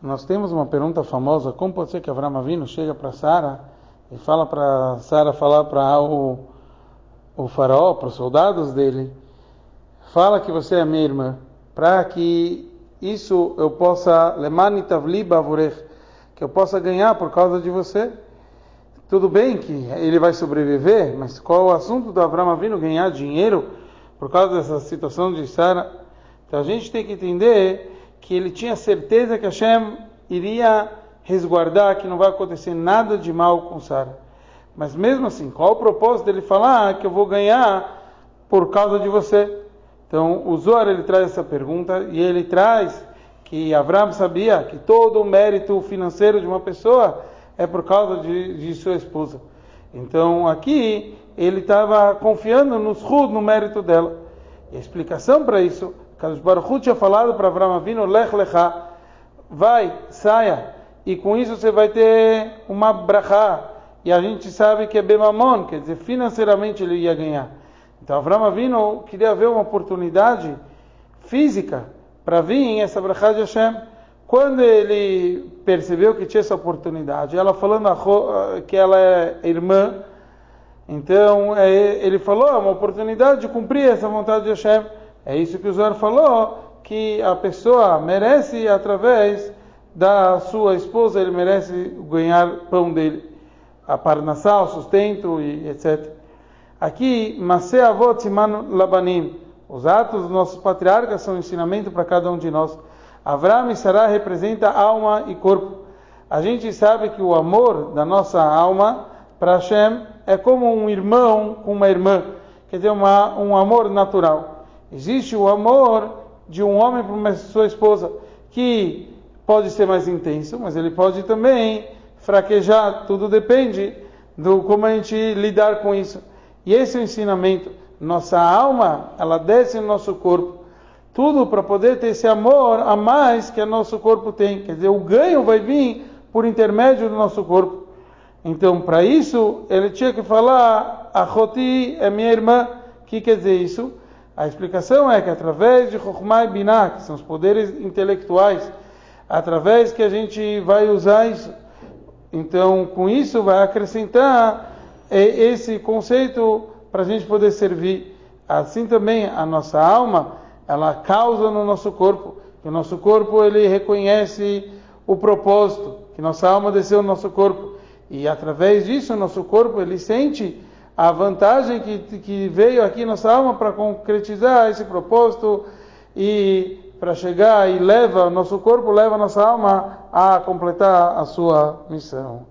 Nós temos uma pergunta famosa: como pode ser que Avram Avinu chega para Sara e fala para Sara falar para o, o faraó, para os soldados dele, fala que você é minha irmã, para que isso eu possa que eu possa ganhar por causa de você. Tudo bem que ele vai sobreviver, mas qual o assunto do Avram Avinu ganhar dinheiro por causa dessa situação de Sara? Então a gente tem que entender que ele tinha certeza que Hashem iria resguardar, que não vai acontecer nada de mal com Sara. Mas mesmo assim, qual o propósito dele falar que eu vou ganhar por causa de você? Então, o Zohar ele traz essa pergunta e ele traz que Abraão sabia que todo o mérito financeiro de uma pessoa é por causa de, de sua esposa. Então, aqui ele estava confiando no Shud, no mérito dela. E a explicação para isso Kadosh Baruch tinha falado para Avraham Avinu, Lech Lecha, vai, saia, e com isso você vai ter uma brachá, e a gente sabe que é Bemamon, quer dizer, financeiramente ele ia ganhar. Então Avraham Avinu queria ver uma oportunidade física para vir em essa brachá de Hashem. Quando ele percebeu que tinha essa oportunidade, ela falando que ela é irmã, então é, ele falou, é uma oportunidade de cumprir essa vontade de Hashem. É isso que o Zohar falou, que a pessoa merece, através da sua esposa, ele merece ganhar pão dele, a parnassá, o sustento e etc. Aqui, Masé Avot Siman Labanim, os atos dos nossos patriarcas são ensinamento para cada um de nós. Avram e Sarah representa alma e corpo. A gente sabe que o amor da nossa alma para Hashem é como um irmão com uma irmã, quer dizer, uma, um amor natural. Existe o amor de um homem para sua esposa, que pode ser mais intenso, mas ele pode também fraquejar, tudo depende do como a gente lidar com isso. E esse é o ensinamento. Nossa alma, ela desce no nosso corpo. Tudo para poder ter esse amor a mais que o nosso corpo tem. Quer dizer, o ganho vai vir por intermédio do nosso corpo. Então, para isso, ele tinha que falar: a Roti é minha irmã. O que quer dizer isso? A explicação é que através de Chokhmah e Binah, que são os poderes intelectuais, através que a gente vai usar isso, então com isso vai acrescentar é, esse conceito para a gente poder servir. Assim também a nossa alma, ela causa no nosso corpo, que o nosso corpo ele reconhece o propósito, que nossa alma desceu no nosso corpo e através disso o nosso corpo ele sente a vantagem que, que veio aqui nossa alma para concretizar esse propósito e para chegar e leva, nosso corpo leva nossa alma a completar a sua missão.